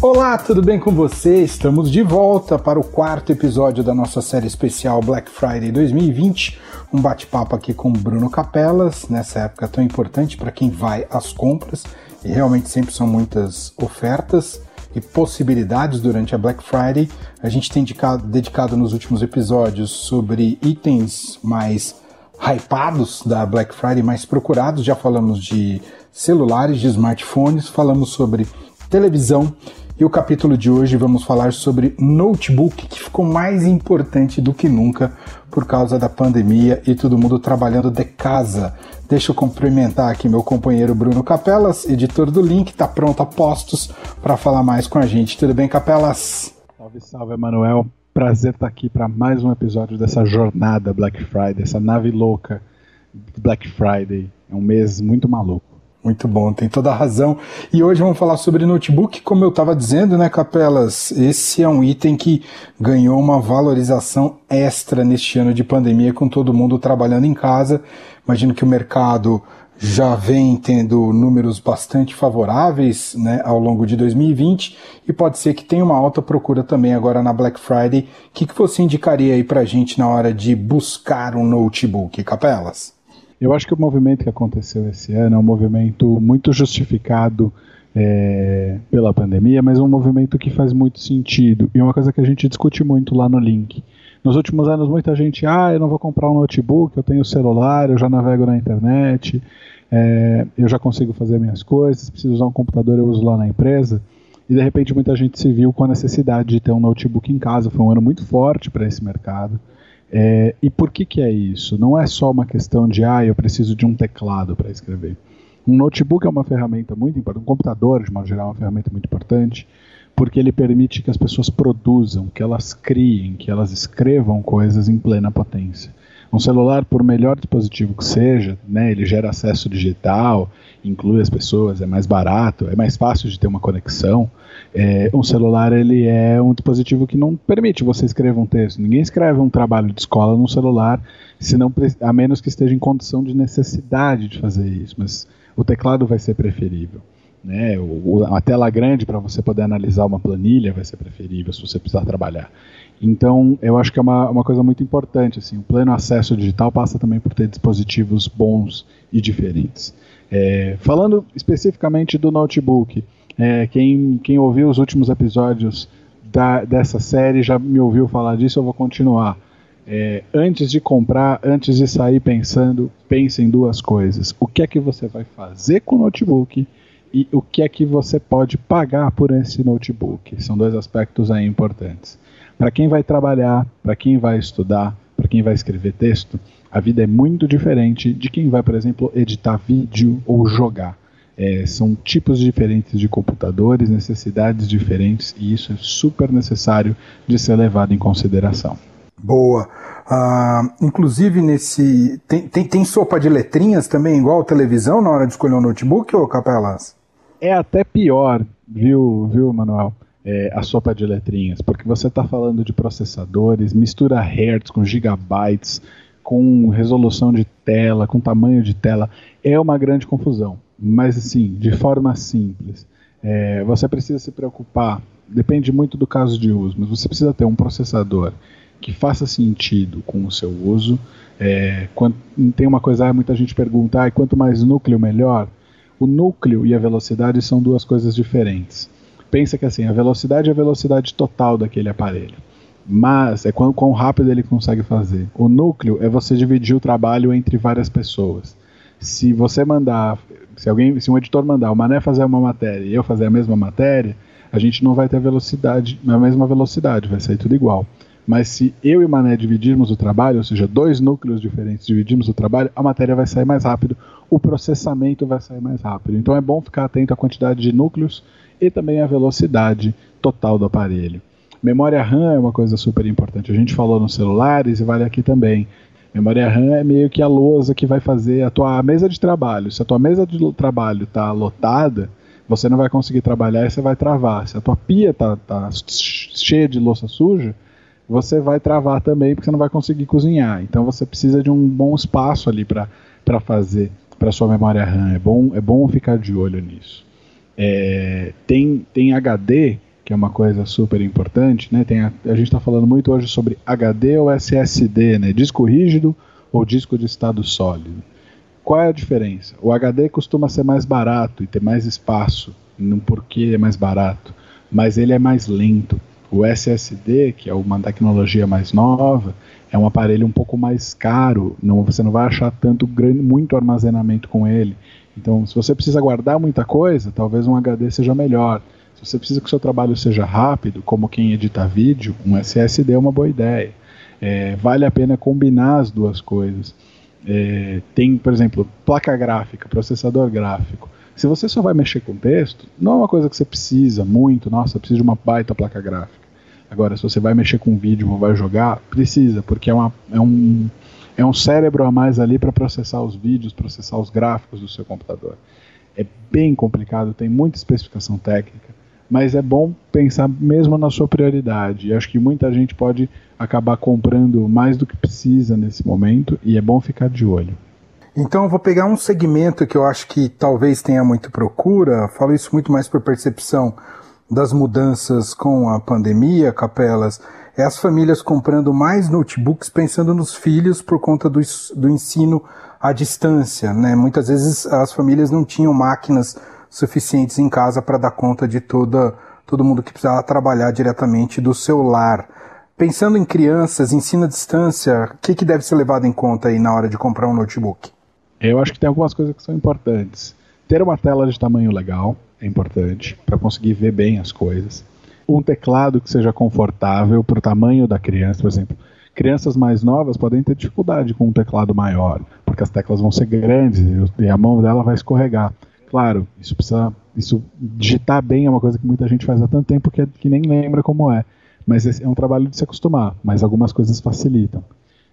Olá, tudo bem com você? Estamos de volta para o quarto episódio da nossa série especial Black Friday 2020. Um bate-papo aqui com Bruno Capelas, nessa época tão importante para quem vai às compras, e realmente sempre são muitas ofertas e possibilidades durante a Black Friday. A gente tem dedicado, nos últimos episódios sobre itens mais hypados da Black Friday, mais procurados. Já falamos de celulares, de smartphones, falamos sobre televisão e o capítulo de hoje vamos falar sobre notebook, que ficou mais importante do que nunca por causa da pandemia e todo mundo trabalhando de casa. Deixa eu cumprimentar aqui meu companheiro Bruno Capelas, editor do Link, está pronto a postos para falar mais com a gente. Tudo bem, Capelas? Salve, salve, Emanuel. Prazer estar aqui para mais um episódio dessa jornada Black Friday, essa nave louca Black Friday. É um mês muito maluco. Muito bom, tem toda a razão. E hoje vamos falar sobre notebook, como eu estava dizendo, né, Capelas? Esse é um item que ganhou uma valorização extra neste ano de pandemia, com todo mundo trabalhando em casa. Imagino que o mercado já vem tendo números bastante favoráveis né, ao longo de 2020 e pode ser que tenha uma alta procura também agora na Black Friday. O que, que você indicaria aí para gente na hora de buscar um notebook, Capelas? Eu acho que o movimento que aconteceu esse ano é um movimento muito justificado é, pela pandemia, mas um movimento que faz muito sentido. E uma coisa que a gente discute muito lá no link. Nos últimos anos, muita gente, ah, eu não vou comprar um notebook, eu tenho celular, eu já navego na internet, é, eu já consigo fazer minhas coisas, preciso usar um computador, eu uso lá na empresa. E de repente muita gente se viu com a necessidade de ter um notebook em casa. Foi um ano muito forte para esse mercado. É, e por que, que é isso? Não é só uma questão de, ah, eu preciso de um teclado para escrever. Um notebook é uma ferramenta muito importante, um computador, de modo geral, é uma ferramenta muito importante, porque ele permite que as pessoas produzam, que elas criem, que elas escrevam coisas em plena potência. Um celular, por melhor dispositivo que seja, né, ele gera acesso digital, inclui as pessoas, é mais barato, é mais fácil de ter uma conexão. É, um celular ele é um dispositivo que não permite você escrever um texto. Ninguém escreve um trabalho de escola num celular, senão, a menos que esteja em condição de necessidade de fazer isso. Mas o teclado vai ser preferível. Né? O, a tela grande para você poder analisar uma planilha vai ser preferível se você precisar trabalhar. Então, eu acho que é uma, uma coisa muito importante. Assim, o pleno acesso digital passa também por ter dispositivos bons e diferentes. É, falando especificamente do notebook, é, quem, quem ouviu os últimos episódios da, dessa série já me ouviu falar disso, eu vou continuar. É, antes de comprar, antes de sair pensando, pense em duas coisas. O que é que você vai fazer com o notebook e o que é que você pode pagar por esse notebook. São dois aspectos aí importantes. Para quem vai trabalhar, para quem vai estudar, para quem vai escrever texto, a vida é muito diferente de quem vai, por exemplo, editar vídeo ou jogar. É, são tipos diferentes de computadores, necessidades diferentes, e isso é super necessário de ser levado em consideração. Boa. Uh, inclusive nesse. Tem, tem, tem, sopa de letrinhas também, igual televisão, na hora de escolher um notebook, ou Capelas? É até pior, viu, viu Manuel? é, a sopa de letrinhas, porque você está falando de processadores, mistura hertz com gigabytes, com resolução de tela, com tamanho de tela, é uma grande confusão. Mas assim, de forma simples, é, você precisa se preocupar, depende muito do caso de uso, mas você precisa ter um processador que faça sentido com o seu uso. É, quando, tem uma coisa, muita gente pergunta, ah, quanto mais núcleo melhor. O núcleo e a velocidade são duas coisas diferentes pensa que assim, a velocidade é a velocidade total daquele aparelho. Mas é quão, quão rápido ele consegue fazer. O núcleo é você dividir o trabalho entre várias pessoas. Se você mandar, se alguém, se um editor mandar o Mané fazer uma matéria e eu fazer a mesma matéria, a gente não vai ter velocidade, a mesma velocidade, vai sair tudo igual. Mas se eu e Mané dividirmos o trabalho, ou seja, dois núcleos diferentes dividirmos o trabalho, a matéria vai sair mais rápido, o processamento vai sair mais rápido. Então é bom ficar atento à quantidade de núcleos e também a velocidade total do aparelho. Memória RAM é uma coisa super importante. A gente falou nos celulares e vale aqui também. Memória RAM é meio que a lousa que vai fazer a tua mesa de trabalho. Se a tua mesa de trabalho está lotada, você não vai conseguir trabalhar e você vai travar. Se a tua pia está tá cheia de louça suja, você vai travar também porque você não vai conseguir cozinhar. Então você precisa de um bom espaço ali para fazer para sua memória RAM. É bom, é bom ficar de olho nisso. É, tem, tem HD, que é uma coisa super importante, né? Tem a, a gente está falando muito hoje sobre HD ou SSD, né? Disco rígido ou disco de estado sólido. Qual é a diferença? O HD costuma ser mais barato e ter mais espaço, não porque é mais barato, mas ele é mais lento. O SSD, que é uma tecnologia mais nova, é um aparelho um pouco mais caro, não, você não vai achar tanto muito armazenamento com ele. Então, se você precisa guardar muita coisa, talvez um HD seja melhor. Se você precisa que o seu trabalho seja rápido, como quem edita vídeo, um SSD é uma boa ideia. É, vale a pena combinar as duas coisas. É, tem, por exemplo, placa gráfica, processador gráfico. Se você só vai mexer com texto, não é uma coisa que você precisa muito, nossa, precisa de uma baita placa gráfica. Agora, se você vai mexer com vídeo ou vai jogar, precisa, porque é, uma, é, um, é um cérebro a mais ali para processar os vídeos, processar os gráficos do seu computador. É bem complicado, tem muita especificação técnica, mas é bom pensar mesmo na sua prioridade. Acho que muita gente pode acabar comprando mais do que precisa nesse momento e é bom ficar de olho. Então eu vou pegar um segmento que eu acho que talvez tenha muito procura, falo isso muito mais por percepção das mudanças com a pandemia, Capelas, é as famílias comprando mais notebooks pensando nos filhos por conta do, do ensino à distância. Né? Muitas vezes as famílias não tinham máquinas suficientes em casa para dar conta de toda, todo mundo que precisava trabalhar diretamente do seu lar. Pensando em crianças, ensino à distância, o que, que deve ser levado em conta aí na hora de comprar um notebook? Eu acho que tem algumas coisas que são importantes. Ter uma tela de tamanho legal, é importante para conseguir ver bem as coisas. Um teclado que seja confortável para o tamanho da criança, por exemplo. Crianças mais novas podem ter dificuldade com um teclado maior, porque as teclas vão ser grandes e a mão dela vai escorregar. Claro, isso precisa, isso digitar bem é uma coisa que muita gente faz há tanto tempo que, é, que nem lembra como é. Mas é um trabalho de se acostumar, mas algumas coisas facilitam.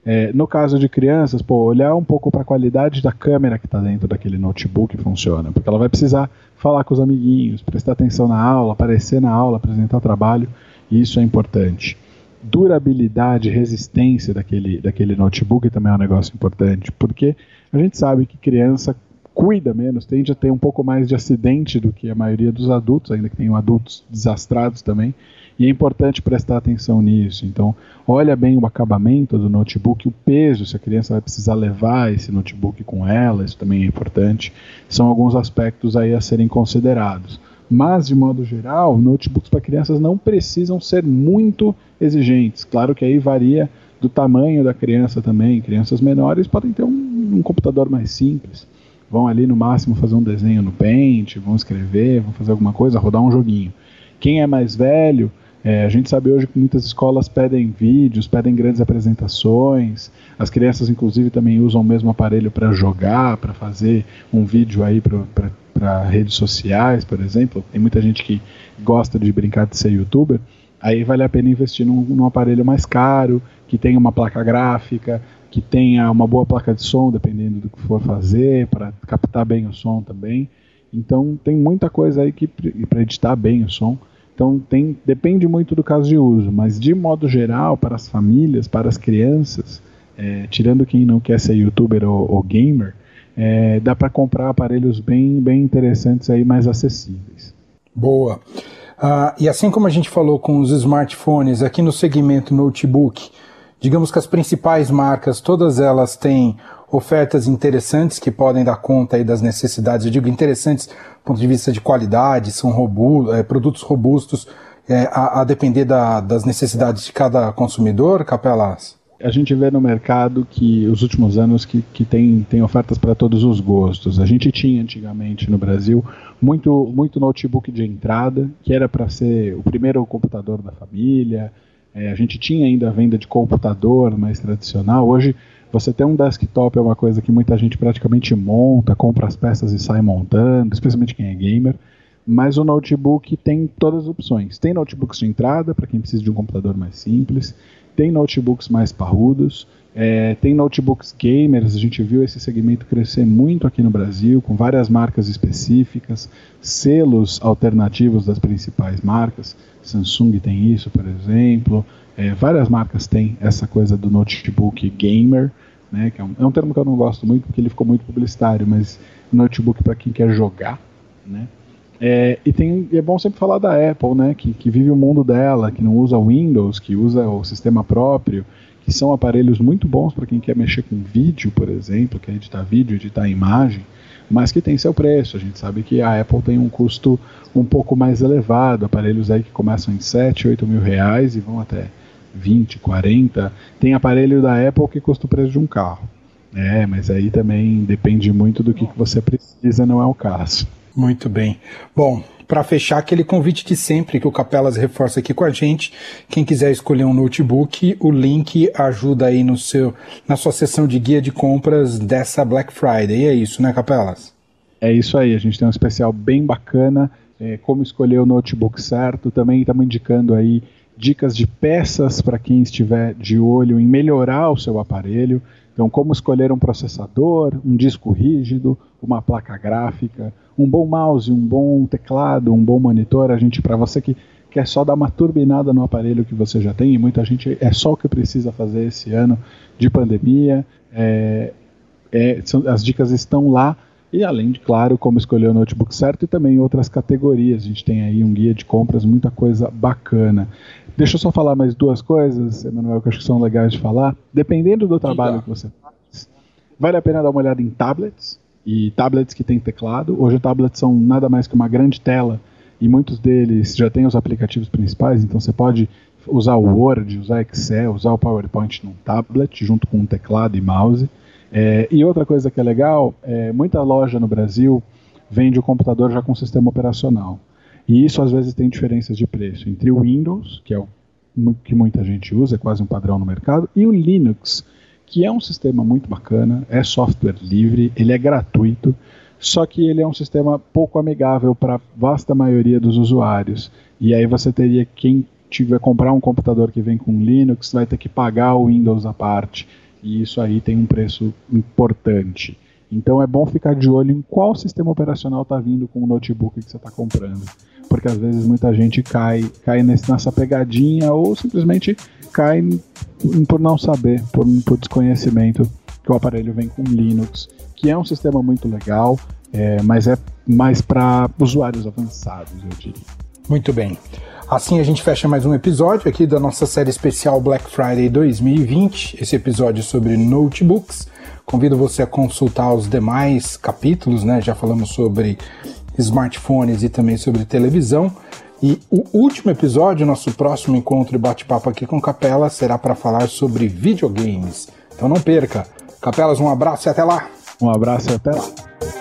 É, no caso de crianças, pô, olhar um pouco para a qualidade da câmera que está dentro daquele notebook funciona, porque ela vai precisar falar com os amiguinhos, prestar atenção na aula, aparecer na aula, apresentar trabalho, isso é importante. Durabilidade, resistência daquele, daquele notebook também é um negócio importante, porque a gente sabe que criança cuida menos, tende a ter um pouco mais de acidente do que a maioria dos adultos, ainda que tenham adultos desastrados também, e é importante prestar atenção nisso. Então, olha bem o acabamento do notebook, o peso, se a criança vai precisar levar esse notebook com ela, isso também é importante. São alguns aspectos aí a serem considerados. Mas, de modo geral, notebooks para crianças não precisam ser muito exigentes. Claro que aí varia do tamanho da criança também. Crianças menores podem ter um, um computador mais simples. Vão ali no máximo fazer um desenho no Paint, vão escrever, vão fazer alguma coisa, rodar um joguinho. Quem é mais velho é, a gente sabe hoje que muitas escolas pedem vídeos, pedem grandes apresentações. As crianças, inclusive, também usam o mesmo aparelho para jogar, para fazer um vídeo aí para redes sociais, por exemplo. Tem muita gente que gosta de brincar de ser youtuber. Aí vale a pena investir num, num aparelho mais caro, que tenha uma placa gráfica, que tenha uma boa placa de som, dependendo do que for fazer, para captar bem o som também. Então tem muita coisa aí que para editar bem o som. Então tem, depende muito do caso de uso, mas de modo geral, para as famílias, para as crianças, é, tirando quem não quer ser youtuber ou, ou gamer, é, dá para comprar aparelhos bem, bem interessantes aí, mais acessíveis. Boa. Uh, e assim como a gente falou com os smartphones, aqui no segmento notebook, digamos que as principais marcas, todas elas têm ofertas interessantes que podem dar conta aí das necessidades. Eu digo interessantes do ponto de vista de qualidade, são robustos, é, produtos robustos é, a, a, depender da, das necessidades de cada consumidor, Capelas? A gente vê no mercado que os últimos anos que, que tem, tem ofertas para todos os gostos. A gente tinha antigamente no Brasil muito, muito notebook de entrada, que era para ser o primeiro computador da família. É, a gente tinha ainda a venda de computador mais tradicional. Hoje você ter um desktop é uma coisa que muita gente praticamente monta, compra as peças e sai montando, especialmente quem é gamer. Mas o notebook tem todas as opções. Tem notebooks de entrada, para quem precisa de um computador mais simples. Tem notebooks mais parrudos. É, tem notebooks gamers, a gente viu esse segmento crescer muito aqui no Brasil, com várias marcas específicas, selos alternativos das principais marcas. Samsung tem isso, por exemplo. É, várias marcas têm essa coisa do notebook gamer, né, que é um, é um termo que eu não gosto muito porque ele ficou muito publicitário, mas notebook para quem quer jogar, né? É, e tem, é bom sempre falar da Apple, né, que, que vive o mundo dela, que não usa Windows, que usa o sistema próprio, que são aparelhos muito bons para quem quer mexer com vídeo, por exemplo, quer editar vídeo, editar imagem, mas que tem seu preço. A gente sabe que a Apple tem um custo um pouco mais elevado, aparelhos aí que começam em 7, 8 mil reais e vão até 20, 40. Tem aparelho da Apple que custa o preço de um carro. É, mas aí também depende muito do que, que você precisa, não é o caso. Muito bem. Bom, para fechar aquele convite de sempre que o Capelas reforça aqui com a gente, quem quiser escolher um notebook, o link ajuda aí no seu na sua sessão de guia de compras dessa Black Friday. E é isso, né, Capelas? É isso aí, a gente tem um especial bem bacana, é, como escolher o notebook certo, também estamos indicando aí dicas de peças para quem estiver de olho em melhorar o seu aparelho. Então, como escolher um processador, um disco rígido, uma placa gráfica, um bom mouse, um bom teclado, um bom monitor. A gente, para você que quer só dar uma turbinada no aparelho que você já tem, e muita gente é só o que precisa fazer esse ano de pandemia. É, é, são, as dicas estão lá. E além de, claro, como escolher o notebook certo e também outras categorias. A gente tem aí um guia de compras, muita coisa bacana. Deixa eu só falar mais duas coisas, Emanuel, que acho que são legais de falar. Dependendo do trabalho que você faz, vale a pena dar uma olhada em tablets e tablets que têm teclado. Hoje, tablets são nada mais que uma grande tela e muitos deles já têm os aplicativos principais, então você pode usar o Word, usar Excel, usar o PowerPoint num tablet junto com um teclado e mouse. É, e outra coisa que é legal, é, muita loja no Brasil vende o computador já com sistema operacional. E isso às vezes tem diferenças de preço entre o Windows, que é o que muita gente usa, é quase um padrão no mercado, e o Linux, que é um sistema muito bacana, é software livre, ele é gratuito, só que ele é um sistema pouco amigável para a vasta maioria dos usuários. E aí você teria quem tiver comprar um computador que vem com Linux, vai ter que pagar o Windows à parte, e isso aí tem um preço importante. Então é bom ficar de olho em qual sistema operacional está vindo com o notebook que você está comprando porque às vezes muita gente cai, cai nessa pegadinha ou simplesmente cai por não saber, por, por desconhecimento que o aparelho vem com Linux, que é um sistema muito legal, é, mas é mais para usuários avançados, eu diria. Muito bem. Assim a gente fecha mais um episódio aqui da nossa série especial Black Friday 2020, esse episódio sobre notebooks. Convido você a consultar os demais capítulos, né? Já falamos sobre smartphones e também sobre televisão. E o último episódio, nosso próximo encontro e bate-papo aqui com Capela, será para falar sobre videogames. Então não perca. Capelas, um abraço e até lá. Um abraço e até lá.